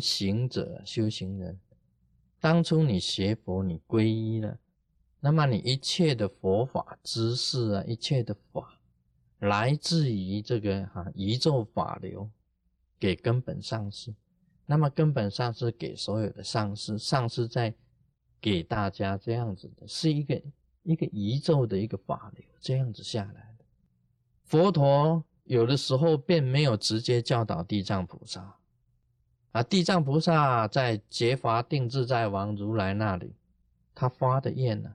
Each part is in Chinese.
行者修行人，当初你学佛，你皈依了，那么你一切的佛法知识啊，一切的法，来自于这个哈宇宙法流，给根本上师，那么根本上师给所有的上师，上师在给大家这样子的，是一个一个宇宙的一个法流，这样子下来的。佛陀有的时候便没有直接教导地藏菩萨。啊，地藏菩萨在结法定自在王如来那里，他发的愿呢，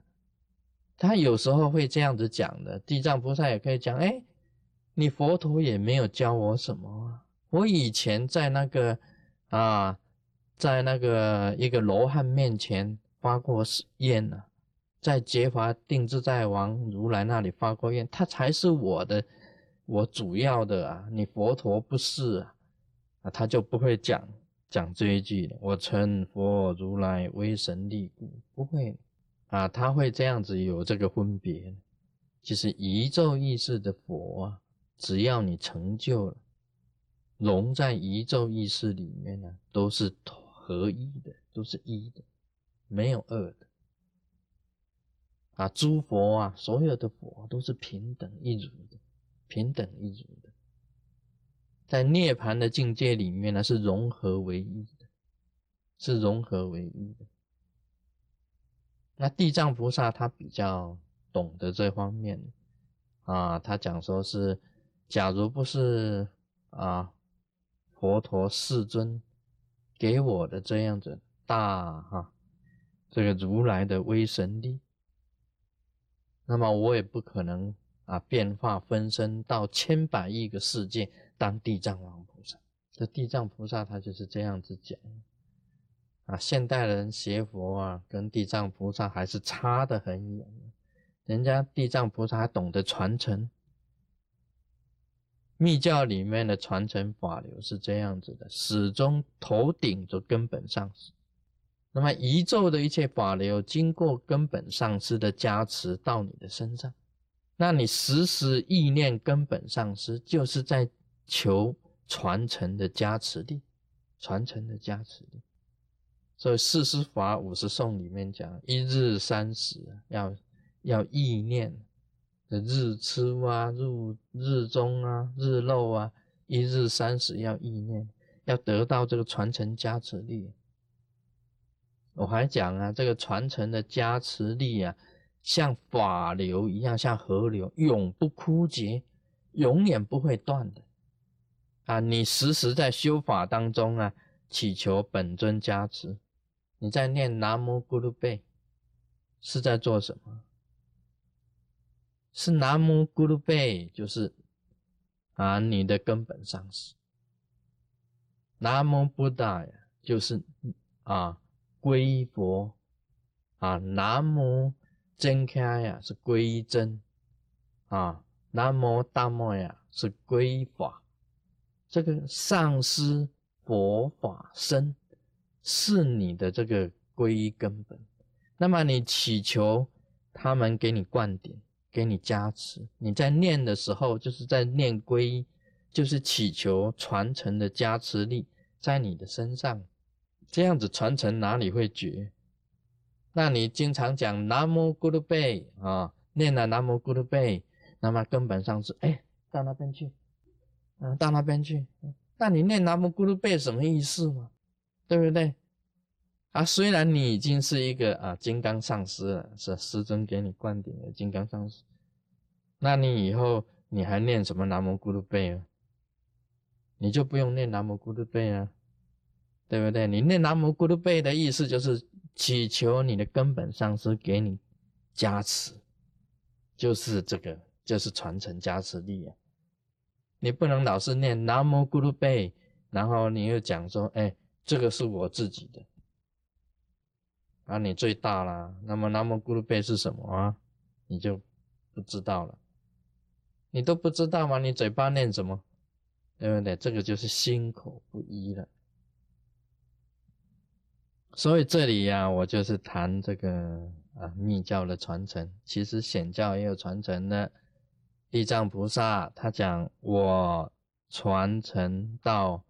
他有时候会这样子讲的。地藏菩萨也可以讲：哎，你佛陀也没有教我什么啊，我以前在那个啊，在那个一个罗汉面前发过愿呢，在结法定自在王如来那里发过愿，他才是我的，我主要的啊，你佛陀不是，啊，他就不会讲。讲这一句，我称佛如来为神力故，不会啊，他会这样子有这个分别。其实宇宙意识的佛啊，只要你成就了，融在宇宙意识里面呢，都是合一的，都是一的，没有二的。啊，诸佛啊，所有的佛都是平等一如的，平等一如。在涅槃的境界里面呢，是融合为一的，是融合为一的。那地藏菩萨他比较懂得这方面啊，他讲说是，假如不是啊，佛陀世尊给我的这样子大哈，这个如来的威神力，那么我也不可能啊变化分身到千百亿个世界。当地藏王菩萨，这地藏菩萨他就是这样子讲啊。现代人学佛啊，跟地藏菩萨还是差得很远。人家地藏菩萨还懂得传承，密教里面的传承法流是这样子的，始终头顶着根本上师。那么宇宙的一切法流，经过根本上师的加持到你的身上，那你时时意念根本上师，就是在。求传承的加持力，传承的加持力。所以四师法五十颂里面讲，一日三时要要意念的日出啊、入日中啊、日落啊，一日三时要意念，要得到这个传承加持力。我还讲啊，这个传承的加持力啊，像法流一样，像河流，永不枯竭，永远不会断的。啊，你时时在修法当中啊，祈求本尊加持。你在念南无咕噜贝，是在做什么？是南无咕噜贝，就是啊，你的根本上师。南无布达呀，就是啊，皈依佛。啊，南无真开呀，是皈依真。啊，南无大摩呀，是皈依法。这个上师佛法身是你的这个皈依根本，那么你祈求他们给你灌顶，给你加持。你在念的时候，就是在念皈依，就是祈求传承的加持力在你的身上，这样子传承哪里会绝？那你经常讲南无咕噜贝啊，念了南无咕噜贝，那么根本上是哎到那边去。到那边去。那你念南无咕噜贝什么意思嘛？对不对？啊，虽然你已经是一个啊金刚上师了，是师尊给你灌顶的金刚上师，那你以后你还念什么南无咕噜贝啊？你就不用念南无咕噜贝啊，对不对？你念南无咕噜贝的意思就是祈求你的根本上师给你加持，就是这个，就是传承加持力啊。你不能老是念南无咕噜贝，然后你又讲说，哎，这个是我自己的，啊，你最大啦。那么南无咕噜贝是什么啊？你就不知道了，你都不知道吗？你嘴巴念什么？对不对？这个就是心口不一了。所以这里呀，我就是谈这个啊密教的传承，其实显教也有传承的。地藏菩萨他讲，我传承到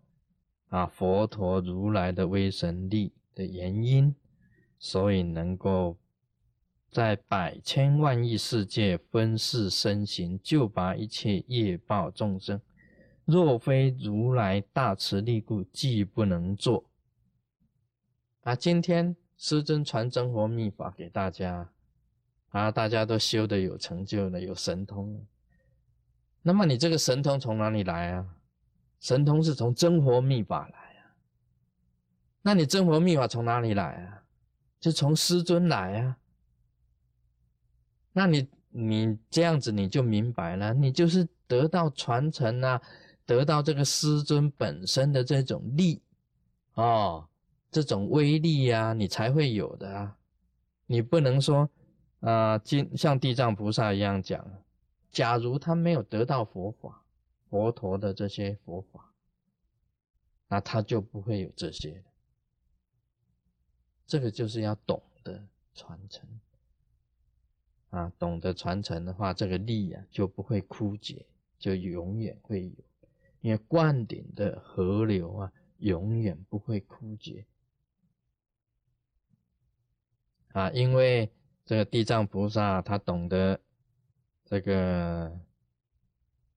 啊佛陀如来的威神力的原因，所以能够在百千万亿世界分世身形，救拔一切业报众生。若非如来大慈力故，既不能做。啊，今天师尊传真佛秘法给大家，啊，大家都修的有成就了，有神通了。那么你这个神通从哪里来啊？神通是从真佛秘法来啊。那你真佛秘法从哪里来啊？就从师尊来啊。那你你这样子你就明白了，你就是得到传承啊。得到这个师尊本身的这种力，哦，这种威力呀，你才会有的啊。你不能说，啊，今像地藏菩萨一样讲，假如他没有得到佛法，佛陀的这些佛法，那他就不会有这些这个就是要懂得传承，啊，懂得传承的话，这个力呀就不会枯竭，就永远会有。因为灌顶的河流啊，永远不会枯竭啊！因为这个地藏菩萨他懂得这个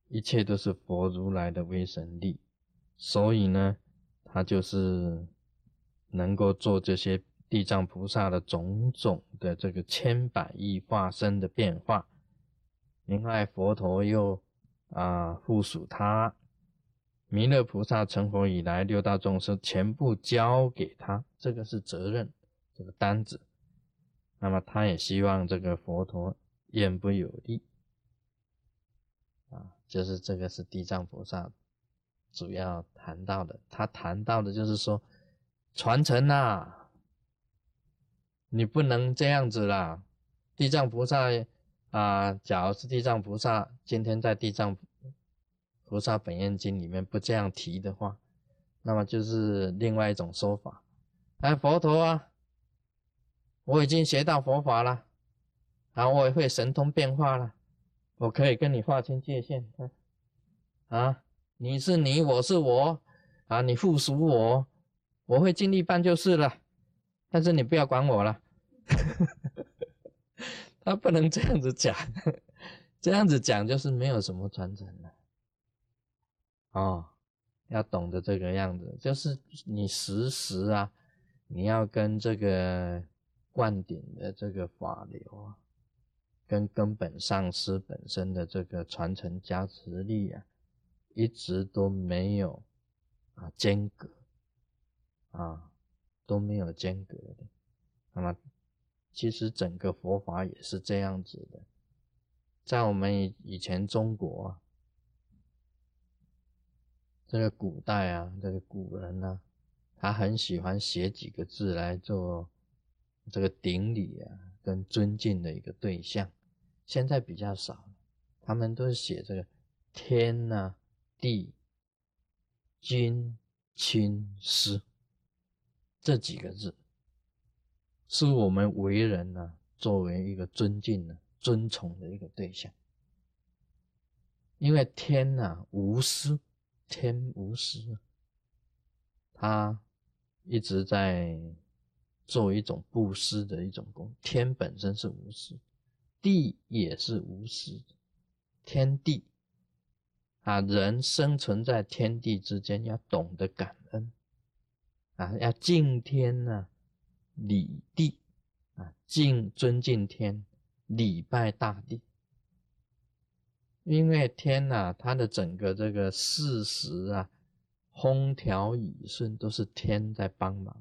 一切都是佛如来的威神力，所以呢，他就是能够做这些地藏菩萨的种种的这个千百亿化身的变化。另外，佛陀又啊附属他。弥勒菩萨成佛以来，六大众生全部交给他，这个是责任，这个单子。那么他也希望这个佛陀言不有力，就是这个是地藏菩萨主要谈到的。他谈到的就是说，传承呐，你不能这样子啦。地藏菩萨啊，假如是地藏菩萨今天在地藏。菩萨本愿经里面不这样提的话，那么就是另外一种说法。哎，佛陀啊，我已经学到佛法了，然后我也会神通变化了，我可以跟你划清界限。啊，你是你，我是我，啊，你附属我，我会尽力办就是了。但是你不要管我了。他不能这样子讲，这样子讲就是没有什么传承了。哦，要懂得这个样子，就是你时时啊，你要跟这个灌顶的这个法流啊，跟根本上师本身的这个传承加持力啊，一直都没有啊间隔啊都没有间隔的。那么，其实整个佛法也是这样子的，在我们以以前中国啊。这个古代啊，这个古人呢，他很喜欢写几个字来做这个顶礼啊，跟尊敬的一个对象。现在比较少，他们都是写这个天呐、地、君、亲、师这几个字，是我们为人呢作为一个尊敬的、尊崇的一个对象。因为天呐无私。天无私，他一直在作为一种布施的一种功。天本身是无私，地也是无私，天地啊，人生存在天地之间，要懂得感恩啊，要敬天呐，礼地啊，敬尊敬天，礼拜大地。因为天呐，它的整个这个事实啊，风调雨顺都是天在帮忙，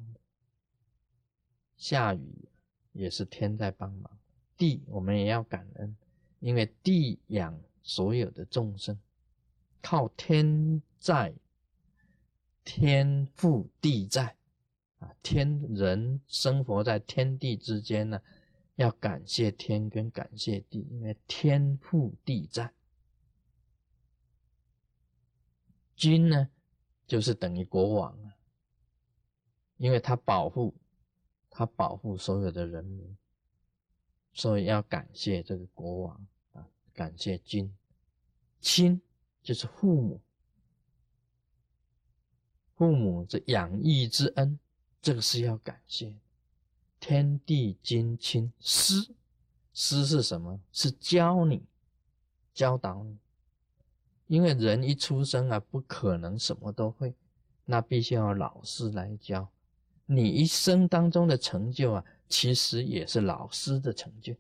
下雨也是天在帮忙。地我们也要感恩，因为地养所有的众生，靠天在，天覆地在啊，天人生活在天地之间呢，要感谢天跟感谢地，因为天覆地在。君呢，就是等于国王啊，因为他保护，他保护所有的人民，所以要感谢这个国王啊，感谢君。亲就是父母，父母这养育之恩，这个是要感谢。天地君亲师，师是什么？是教你、教导你。因为人一出生啊，不可能什么都会，那必须要老师来教。你一生当中的成就啊，其实也是老师的成就，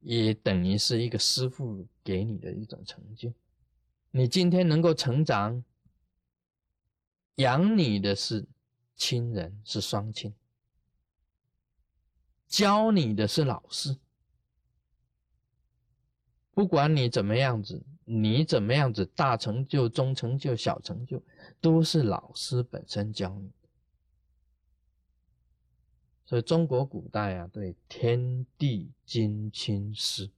也等于是一个师傅给你的一种成就。你今天能够成长，养你的是。亲人是双亲，教你的是老师。不管你怎么样子，你怎么样子，大成就、中成就、小成就，都是老师本身教你。所以中国古代啊，对天地君亲师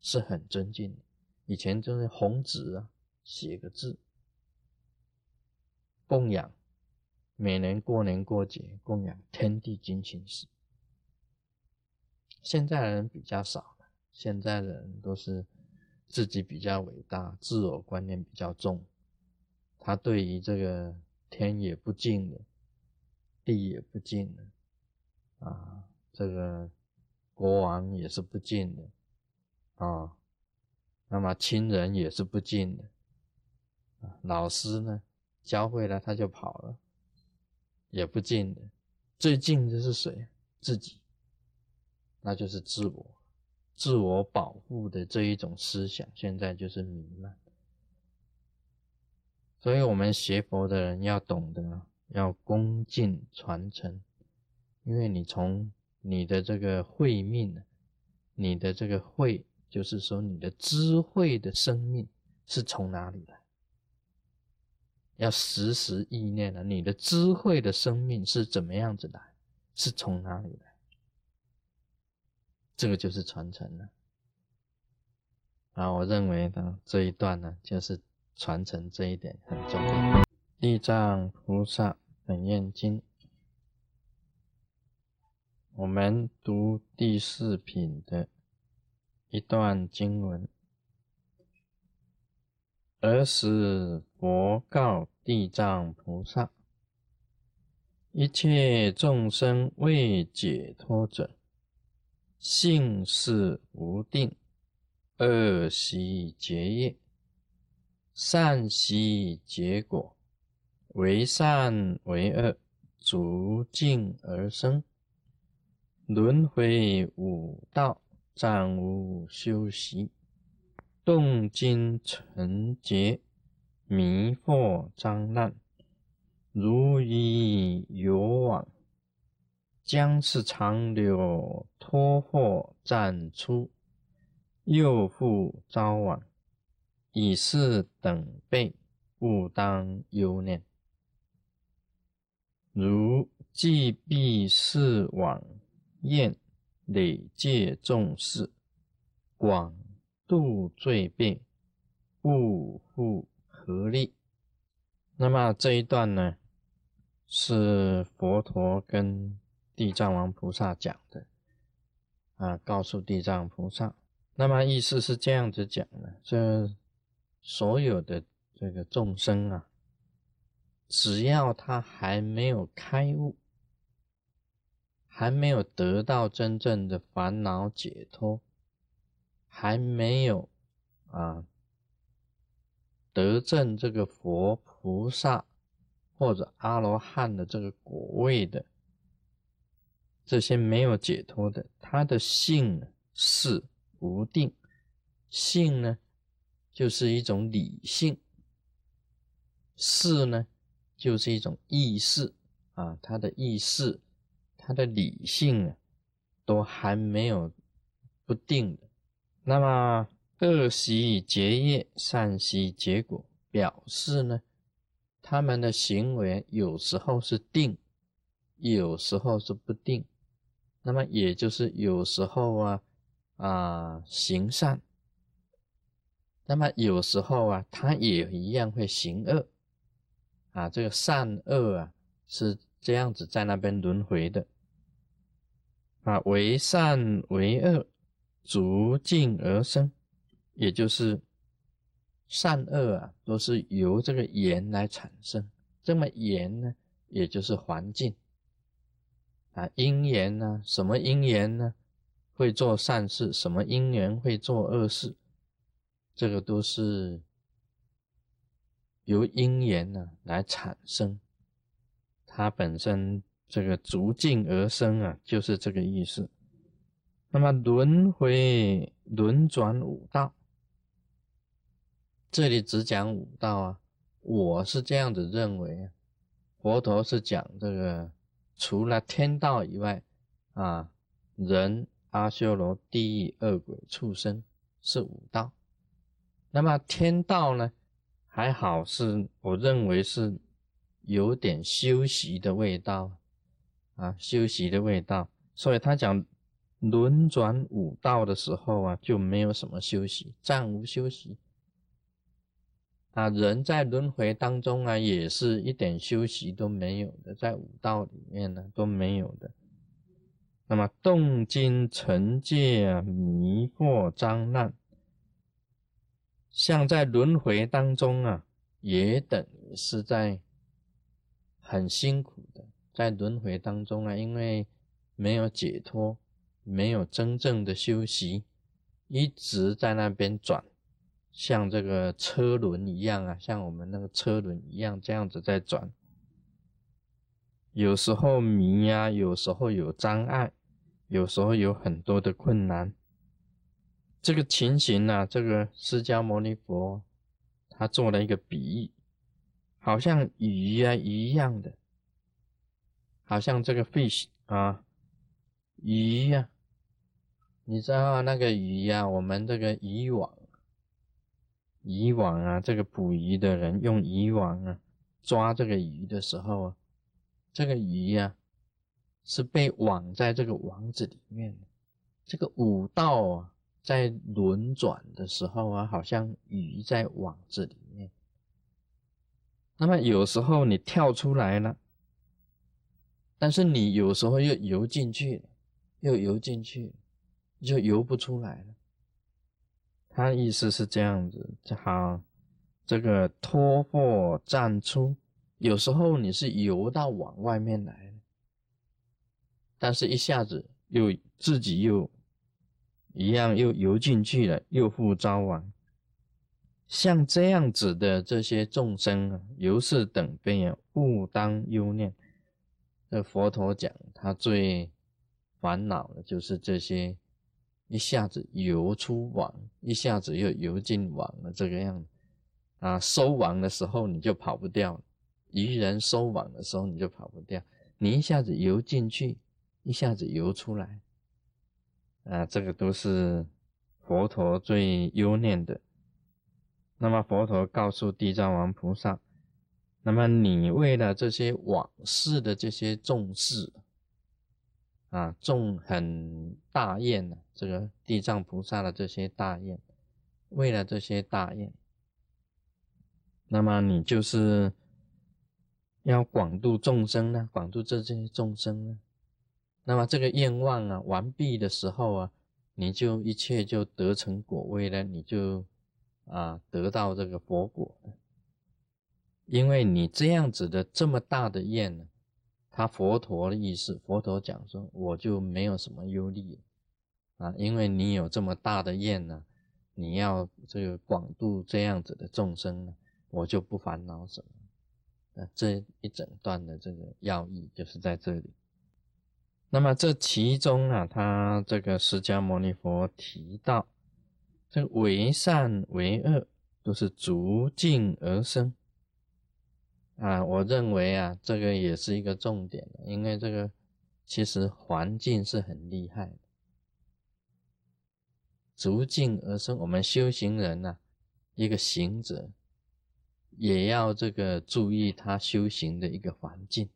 是很尊敬的。以前就是红纸啊，写个字，供养。每年过年过节供养天地君亲师，现在的人比较少了。现在的人都是自己比较伟大，自我观念比较重。他对于这个天也不敬的，地也不敬的，啊，这个国王也是不敬的，啊，那么亲人也是不敬的，老师呢教会了他就跑了。也不近的，最近的是谁？自己，那就是自我，自我保护的这一种思想，现在就是弥漫。所以，我们学佛的人要懂得，要恭敬传承，因为你从你的这个慧命，你的这个慧，就是说你的智慧的生命是从哪里来？要时时意念了，你的智慧的生命是怎么样子来？是从哪里来？这个就是传承了。啊，我认为呢，这一段呢，就是传承这一点很重要。地藏菩萨本愿经，我们读第四品的一段经文。尔时佛告地藏菩萨：“一切众生未解脱者，性是无定，恶习结业，善习结果，为善为恶，逐境而生，轮回五道，暂无休息。”动经成劫，迷惑脏烂，如鱼游网，将是长流脱祸暂出，又复招往，以是等辈，勿当忧念。如既必是往厌累戒众事，广。度罪病，勿复合力。那么这一段呢，是佛陀跟地藏王菩萨讲的啊，告诉地藏菩萨。那么意思是这样子讲的：这所有的这个众生啊，只要他还没有开悟，还没有得到真正的烦恼解脱。还没有啊得证这个佛菩萨或者阿罗汉的这个果位的这些没有解脱的，他的性是不定。性呢，就是一种理性；事呢，就是一种意识啊。他的意识，他的理性啊，都还没有不定的。那么恶习结业，善习结果，表示呢，他们的行为有时候是定，有时候是不定。那么也就是有时候啊啊行善，那么有时候啊他也一样会行恶啊。这个善恶啊是这样子在那边轮回的啊，为善为恶。逐境而生，也就是善恶啊，都是由这个缘来产生。这么缘呢，也就是环境啊，因缘呢，什么因缘呢，会做善事；什么因缘会做恶事，这个都是由因缘呢来产生。它本身这个逐境而生啊，就是这个意思。那么轮回轮转五道。这里只讲五道啊，我是这样子认为啊。佛陀是讲这个，除了天道以外啊，人、阿修罗、地狱、恶鬼、畜生是五道。那么天道呢，还好是我认为是有点修习的味道啊，修习的味道。所以他讲轮转五道的时候啊，就没有什么休息，暂无休息。啊，人在轮回当中啊，也是一点休息都没有的，在五道里面呢都没有的。那么动经成界啊，迷惑脏难，像在轮回当中啊，也等于是在很辛苦的，在轮回当中啊，因为没有解脱，没有真正的休息，一直在那边转。像这个车轮一样啊，像我们那个车轮一样，这样子在转。有时候迷呀，有时候有障碍，有时候有很多的困难。这个情形呢，这个释迦牟尼佛他做了一个比喻，好像鱼呀一样的，好像这个 fish 啊，鱼呀，你知道那个鱼呀，我们这个渔网。渔网啊，这个捕鱼的人用渔网啊抓这个鱼的时候啊，这个鱼呀是被网在这个网子里面。这个五道啊在轮转的时候啊，好像鱼在网子里面。那么有时候你跳出来了，但是你有时候又游进去，又游进去，就游不出来了。他意思是这样子，好，这个托或站出，有时候你是游到网外面来但是一下子又自己又一样又游进去了，又复招亡。像这样子的这些众生啊，由是等悲啊，勿当忧念。这佛陀讲，他最烦恼的就是这些。一下子游出网，一下子又游进网了，这个样啊，收网的时候你就跑不掉，渔人收网的时候你就跑不掉，你一下子游进去，一下子游出来，啊，这个都是佛陀最忧念的。那么佛陀告诉地藏王菩萨，那么你为了这些往事的这些重视。啊，众很大愿呢，这个地藏菩萨的这些大愿，为了这些大愿，那么你就是要广度众生呢，广度这些众生呢，那么这个愿望啊完毕的时候啊，你就一切就得成果位了，你就啊得到这个佛果，因为你这样子的这么大的愿呢。他佛陀的意思，佛陀讲说，我就没有什么忧虑啊，因为你有这么大的愿呢，你要这个广度这样子的众生呢，我就不烦恼什么。啊，这一整段的这个要义就是在这里。那么这其中啊，他这个释迦牟尼佛提到，这为善为恶都是逐境而生。啊，我认为啊，这个也是一个重点因为这个其实环境是很厉害的，逐境而生。我们修行人呢，一个行者也要这个注意他修行的一个环境。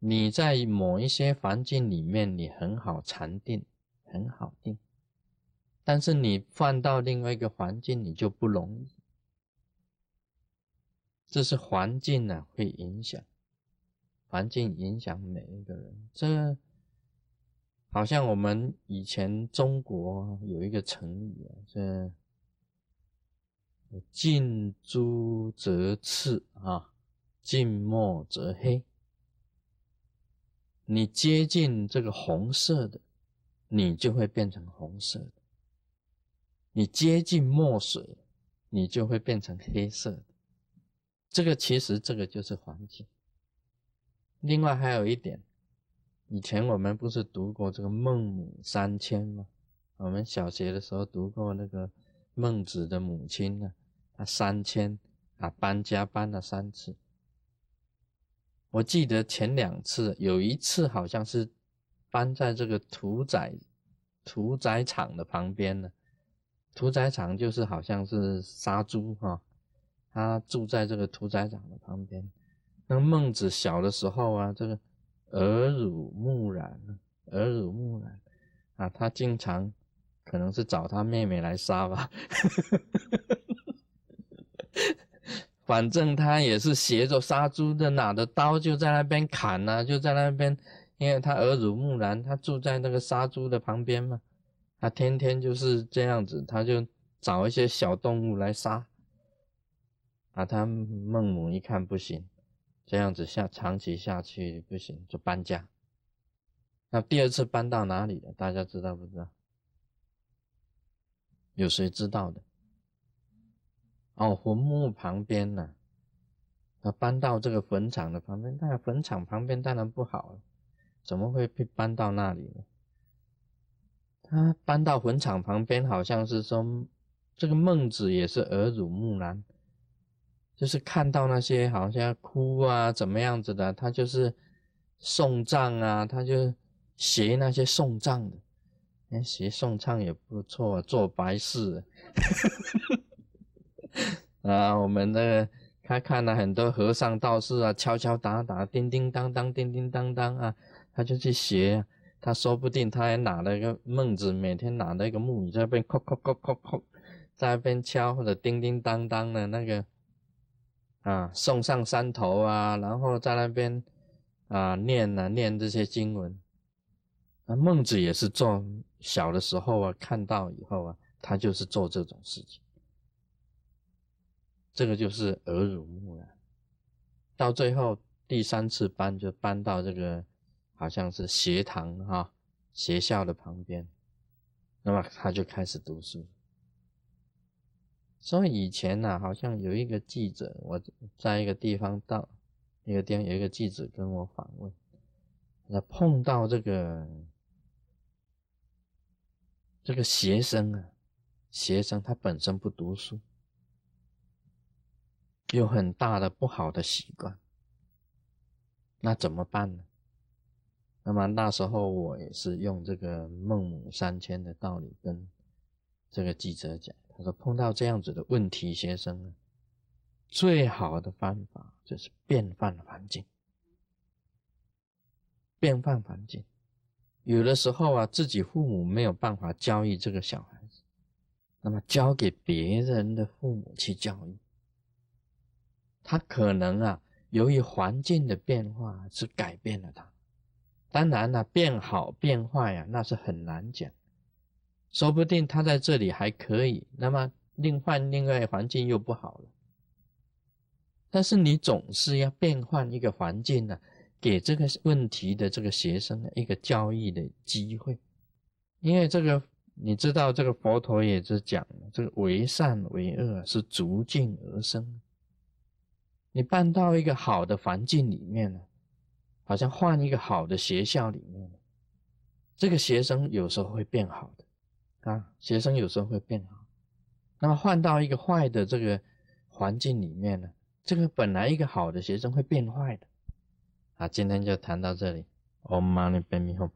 你在某一些环境里面，你很好禅定，很好定，但是你换到另外一个环境，你就不容易。这是环境呢，会影响环境，影响每一个人。这好像我们以前中国有一个成语啊，这近朱则赤啊，近墨则黑。你接近这个红色的，你就会变成红色的；你接近墨水，你就会变成黑色的。这个其实这个就是环境。另外还有一点，以前我们不是读过这个孟母三迁吗？我们小学的时候读过那个孟子的母亲呢，她三迁啊，搬家搬了三次。我记得前两次，有一次好像是搬在这个屠宰屠宰场的旁边呢。屠宰场就是好像是杀猪哈，他住在这个屠宰场的旁边。那孟子小的时候啊，这个耳濡目染，耳濡目染啊，他经常可能是找他妹妹来杀吧。反正他也是学着杀猪的，拿着刀就在那边砍呐，就在那边，因为他耳濡目染，他住在那个杀猪的旁边嘛，他天天就是这样子，他就找一些小动物来杀。啊，他孟母一看不行，这样子下长期下去不行，就搬家。那第二次搬到哪里了？大家知道不知道？有谁知道的？哦，坟墓旁边呢，他搬到这个坟场的旁边，那坟场旁边当然不好了，怎么会被搬到那里呢？他搬到坟场旁边，好像是说这个孟子也是耳濡目染，就是看到那些好像哭啊怎么样子的，他就是送葬啊，他就学那些送葬的，哎，学送葬也不错，做白事。啊，我们的他看了很多和尚道士啊，敲敲打打，叮叮当当，叮叮当当啊，他就去学。他说不定他还拿了一个孟子，每天拿了一个木鱼在那边敲敲敲敲敲，在那边敲或者叮叮当当的那个啊，送上山头啊，然后在那边啊念啊念这些经文。那孟子也是做小的时候啊，看到以后啊，他就是做这种事情。这个就是耳濡目染，到最后第三次搬就搬到这个好像是学堂哈学校的旁边，那么他就开始读书。所以以前呢，好像有一个记者，我在一个地方到一个地方有一个记者跟我访问，那碰到这个这个学生啊，学生他本身不读书。有很大的不好的习惯，那怎么办呢？那么那时候我也是用这个孟母三迁的道理跟这个记者讲，他说碰到这样子的问题学生呢，最好的方法就是变换环境，变换环境。有的时候啊，自己父母没有办法教育这个小孩子，那么交给别人的父母去教育。他可能啊，由于环境的变化是改变了他。当然了，变好变坏啊，那是很难讲。说不定他在这里还可以，那么另换另外环境又不好了。但是你总是要变换一个环境呢，给这个问题的这个学生一个教育的机会。因为这个你知道，这个佛陀也是讲，这个为善为恶是逐境而生。你搬到一个好的环境里面呢，好像换一个好的学校里面了，这个学生有时候会变好的啊，学生有时候会变好。那么换到一个坏的这个环境里面呢，这个本来一个好的学生会变坏的。啊，今天就谈到这里。Om Mani Padme Hum。